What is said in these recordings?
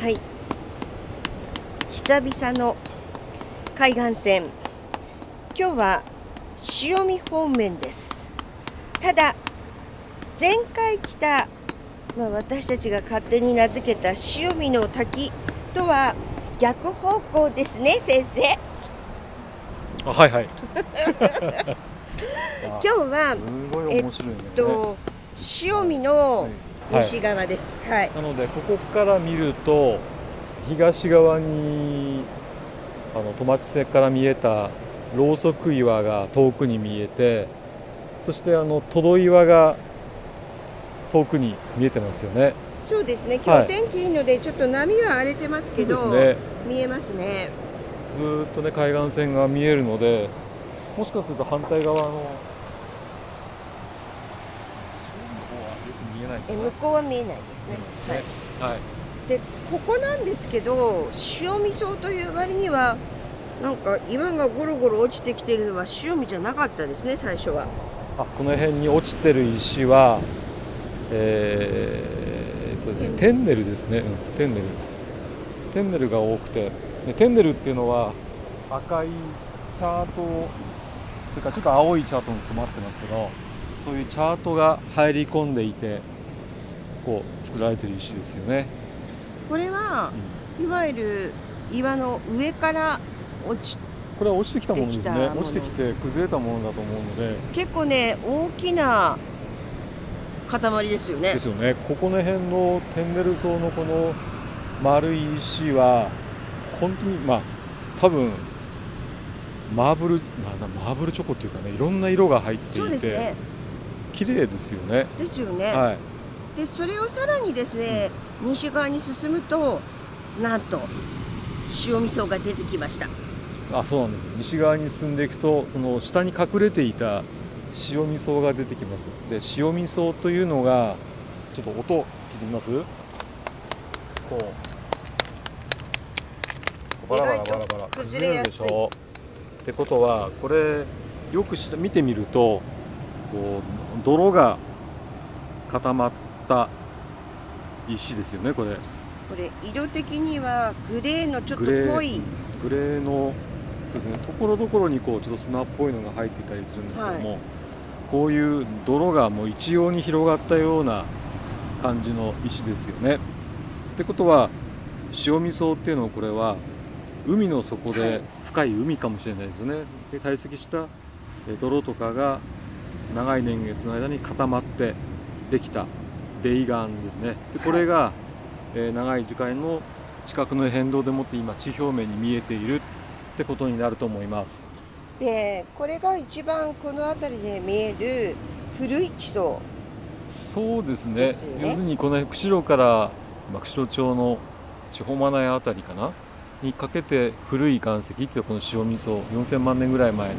はい。久々の海岸線。今日は潮見方面です。ただ前回来た、まあ、私たちが勝手に名付けた潮見の滝とは逆方向ですね先生。あはいはい。今日はすごい面白いね、えっと潮見の西側です。はい、なのでここから見ると東側にあの戸町瀬から見えたろうそく岩が遠くに見えてそしてあのトド岩が遠くに見えてますよね。そうですね。今日天気いいのでちょっと波は荒れてますけど、ね。見えますね。ずーっとね海岸線が見えるのでもしかすると反対側の見え向こうは見えないですね。はいはい。でここなんですけど塩味噌という割にはなんか岩がゴロゴロ落ちてきてるのは塩味じゃなかったですね最初は。あこの辺に落ちてる石はえー、とですねテンネルですね、うん、テンネル。テンネルが多くて。でテンネルっていうのは赤いチャートそれからちょっと青いチャートに止まってますけどそういうチャートが入り込んでいてこう作られてる石ですよね。これは、いわゆる岩の上から落ちこれは落ちてきたものですね。落ちてきて崩れたものだと思うので。結構ね大きな塊ですよね。ですよね。ここの辺のテンネル層のこの丸い石は本当にまあ多分マーブルなんだマーブルチョコっていうかねいろんな色が入ってそういて、ですね。綺麗ですよね。ですよね、はいでそれをさらにですね、西側に進むとなんと塩味噌が出てきました。あそうなんです。西側に進んでいくとその下に隠れていた塩味噌が出てきます。で塩味噌というのがちょっと音聞いてみます？こう。バラバラバラバラ。崩れやすい。でしょ。ってことはこれよくし見てみるとこう泥が固まった石ですよねこれこれ色的にはグレーのちょっと濃いグレーのそうですねところどころにこうちょっと砂っぽいのが入っていたりするんですけども、こういう泥がもう一様に広がったような感じの石ですよね。ってことは塩味噌っていうのはこれは海の底はいで深い海かもしれないですよね。で堆積したえ泥とかが長い年月の間に固まってできた泥岩ですね。でこれが、えー長い時間の地殻の変動でもって今地表面に見えているってことになると思います。でこれが一番この辺りで見える古い地層。そうですね。要するにこの釧路から、まあ、釧路町の地方マナヤあたりかな？にかけて古い岩石っていうのはこの塩味噌4000万年ぐらい前の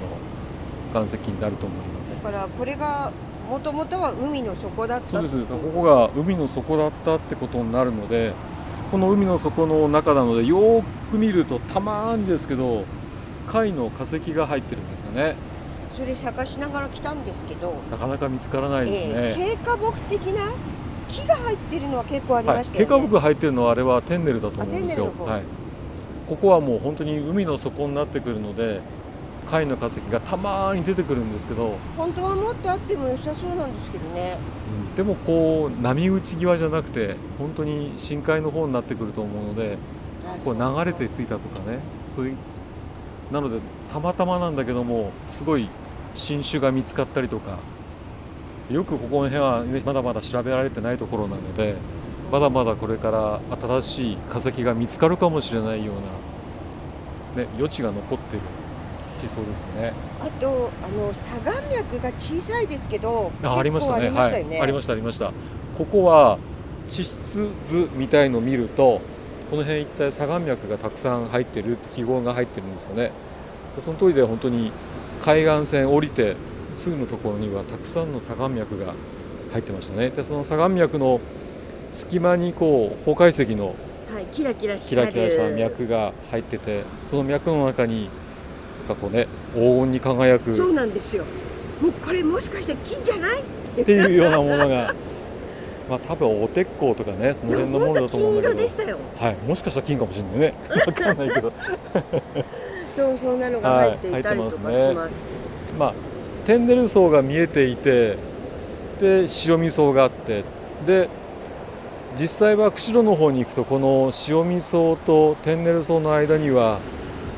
岩石になると思います。だからこれがもともとは海の底だった。そうですとここが海の底だったってことになるのでこの海の底の中なのでよーく見るとたまにですけど貝の化石が入ってるんですよね。それ探しながら来たんですけど、なかなか見つからないですね、えー、経過木的な木が入ってるのは結構ありはい、ましたよね、経過木が入ってるのはあれはテンネルだと思うんですよ。はい、ここはもう本当に海の底になってくるので貝の化石がたまに出てくるんですけど、本当はもっとあっても良さそうなんですけどね。うんでもこう波打ち際じゃなくて本当に深海の方になってくると思うのでこう流れてついたとかねそういうなのでたまたまなんだけどもすごい新種が見つかったりとかよくここの辺は、ね、まだまだ調べられてないところなのでまだまだこれから新しい化石が見つかるかもしれないような、ね、余地が残っている地層ですね。あとあの砂岩脈が小さいですけどあありましたね。ありましたよね、はい、ありましたありました。ここは地質図みたいのを見るとこの辺一帯砂岩脈がたくさん入ってるって記号が入ってるんですよね。その通りで本当に海岸線降りてすぐのところにはたくさんの砂岩脈が入ってましたね。でその砂岩脈の隙間にこう崩壊石のはい、キラキラキラキラした脈が入っててその脈の中にかこうね黄金に輝く。そうなんですよ。もうこれもしかして金じゃない？っていうようなものが。まあ多分お鉄鋼とかねその辺のものだと思うんだけど。金色でしたよ。はい。もしかしたら金かもしれないね。わかんないけど。そうそんなのが入っていたりとかします,、はい入ってまあ天然層が見えていてで塩味層があって。で実際は釧路の方に行くとこの塩味層と天然層の間には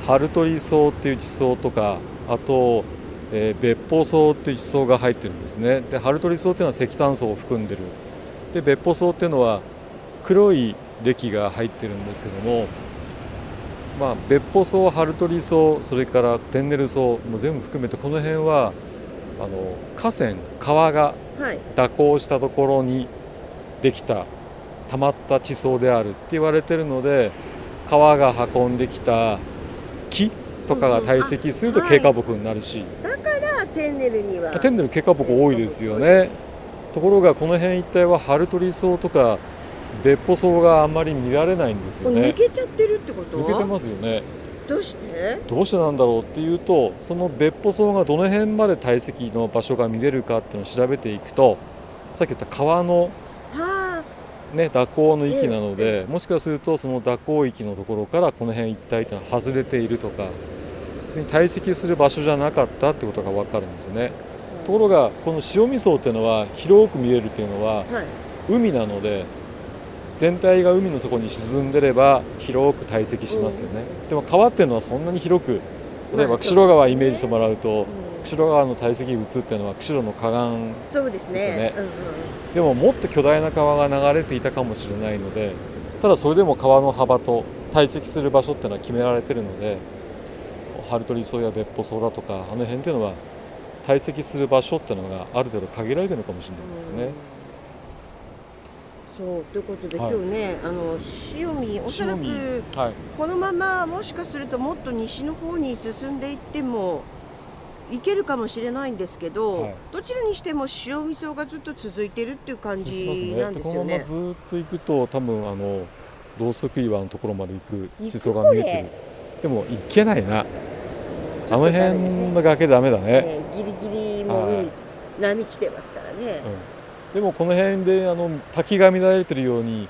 春鳥層っていう地層とかあと、えー別方層っていう地層が入ってるんですね。で春鳥層っていうのは石炭層を含んでる。で別方層っていうのは黒い歴が入ってるんですけどもまあ別方層春鳥層それから天然層も全部含めてこの辺はあの河川川がはい。蛇行したところにできた溜まった地層であるって言われてるので川が運んできた木とかが堆積すると経過木になるし、だからテンネルには。天然の経過木多いですよね。ところがこの辺一帯は春鳥層とか別歩層があんまり見られないんですよ抜ねけちゃってるってこと？抜けてますよね。どうして？どうしてなんだろうっていうとその別歩層がどの辺まで堆積の場所が見れるかっていうのを調べていくとさっき言った川のはね、蛇行の域なのえで、もしかするとその蛇行域のところからこの辺一帯っていうのは外れているとか別に堆積する場所じゃなかったってことが分かるんですよね。あところがこの塩味層っていうのは広く見えるっていうのははい。海なので全体が海の底に沈んでれば広く堆積しますよね、でも川っていうのはそんなに広く例えまあば釧路川イメージしてもらうとうん釧路川の堆積物っていうのは釧路の河岸そうですね。ですよね。うんうんでももっと巨大な川が流れていたかもしれないのでただそれでも川の幅と堆積する場所っていうのは決められてるので春鳥層や別歩層だとかあの辺っていうのは堆積する場所っていうのがある程度限られてるのかもしれないですよね。そうということで、はい。今日ねあの塩見おそらくはい、このままもしかするともっと西の方に進んでいっても行けるかもしれないんですけど、はいどちらにしても塩味噌がずっと続いてるっていう感。じなんですよね。ままずっと行くと多分あの同側岩のところまで行く地層が見えてる。でも行けないな。あの辺の崖ダメだね。ねギリギリもう波来てますからね。でもこの辺であの滝が乱れてるように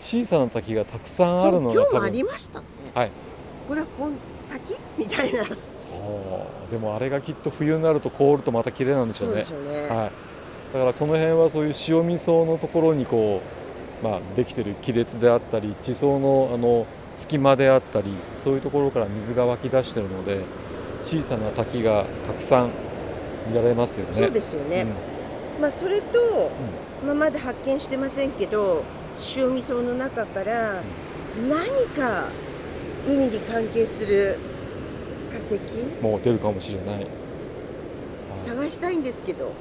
小さな滝がたくさんあそうるの今日もありましたね。はいこれは本滝？みたいな。そうでもあれがきっと冬になると凍るとまた綺麗なんでしょうねそうでしょうね。はい、だからこの辺はそういう塩味層のところにこう、まあ、できてる亀裂であったり地層のあの隙間であったりそういうところから水が湧き出してるので小さな滝がたくさん見られますよね。そうですよね。まあそれと、まあまだ発見してませんけど、塩味噌の中から何か海に関係する化石？うん、もう出るかもしれない。はい探したいんですけど。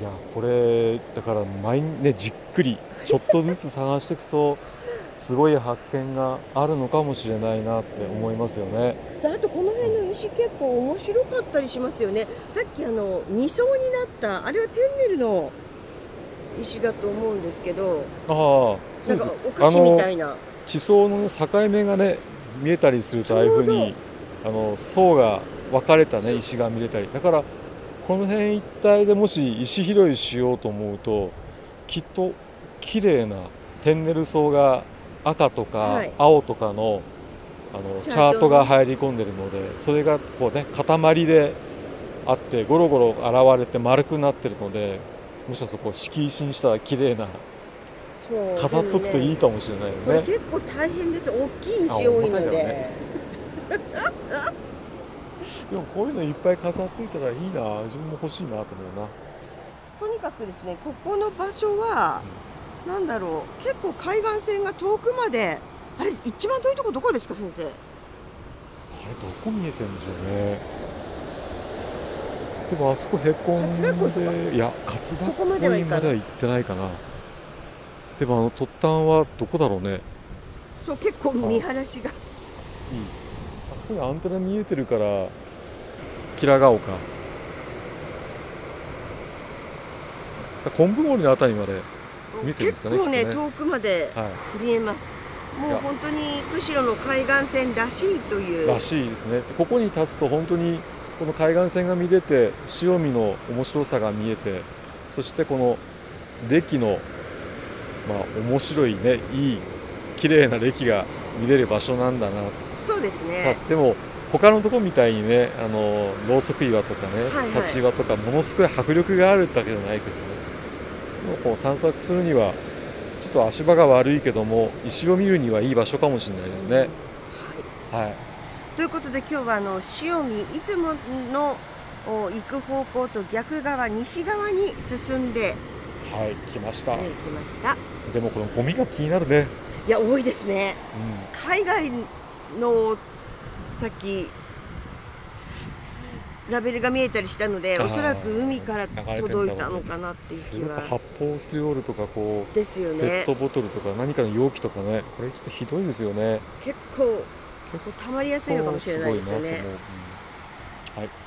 いやこれだから毎日ねじっくりちょっとずつ探していくと すごい発見があるのかもしれないなって思いますよね。であとこの辺の石結構面白かったりしますよね。さっきあの二層になったあれはテンネルの石だと思うんですけど、ああそなうんですかお菓子みたいな。地層の境目がね見えたりするとああいうふうにあの層が分かれたね石が見れたり。だからこの辺一帯でもし石拾いしようと思うときっと綺麗なテンネル層が赤とかはい。青とかのあのチチャートが入り込んでるのでそれがこうね塊であってゴロゴロ現れて丸くなってるのでもしかするとこう敷石にしたら綺麗な飾っとくといいかもしれないよね。結構大変です。大きい石多いので。ね。でもこういうのいっぱい飾っていたらいいな。自分も欲しいなと思うな。とにかくですね、ここの場所は、なんだろう、結構海岸線が遠くまで、あれ、一番遠いとこどこですか、先生？あれどこ見えてるんでしょうね。でもあそこへこんでいや勝田そこまでは行かない。までは行ってないかなでもあの突端はどこだろうね。いいそう、結構見晴らしが。あそこにアンテナ見えてるからキラガ丘昆布森のあたりまで見えてるんですかね結構ねね。遠くまではい。見えます。もいうや。本当に釧路の海岸線らしいという。らしいですね。でここに立つと本当にこの海岸線が見れて塩見の面白さが見えてそしてこの歴のまあ面白いねいい綺麗な歴が見れる場所なんだな。そうですたねでも他のとこみたいにねあのろうそく岩とかね、はいはい。立ち岩とかものすごい迫力があるだけじゃないけどね。もうこう散策するにはちょっと足場が悪いけども石を見るにはいい場所かもしれないですね。はい。はい、ということで今日はあの塩見いつものお行く方向と逆側西側に進んで、はい、来ました。えー、来ましたでもこのゴミが気になるね、いや多いですね。う海外のさっきラベルが見えたりしたのでおそらく海から届いたのかなってん、いう気は。発泡スチロールとかこうですよペッねトボトルとか何かの容器とかねこれちょっとひどいですよね。結構溜まりやすいのかもしれないですよね。うん。はい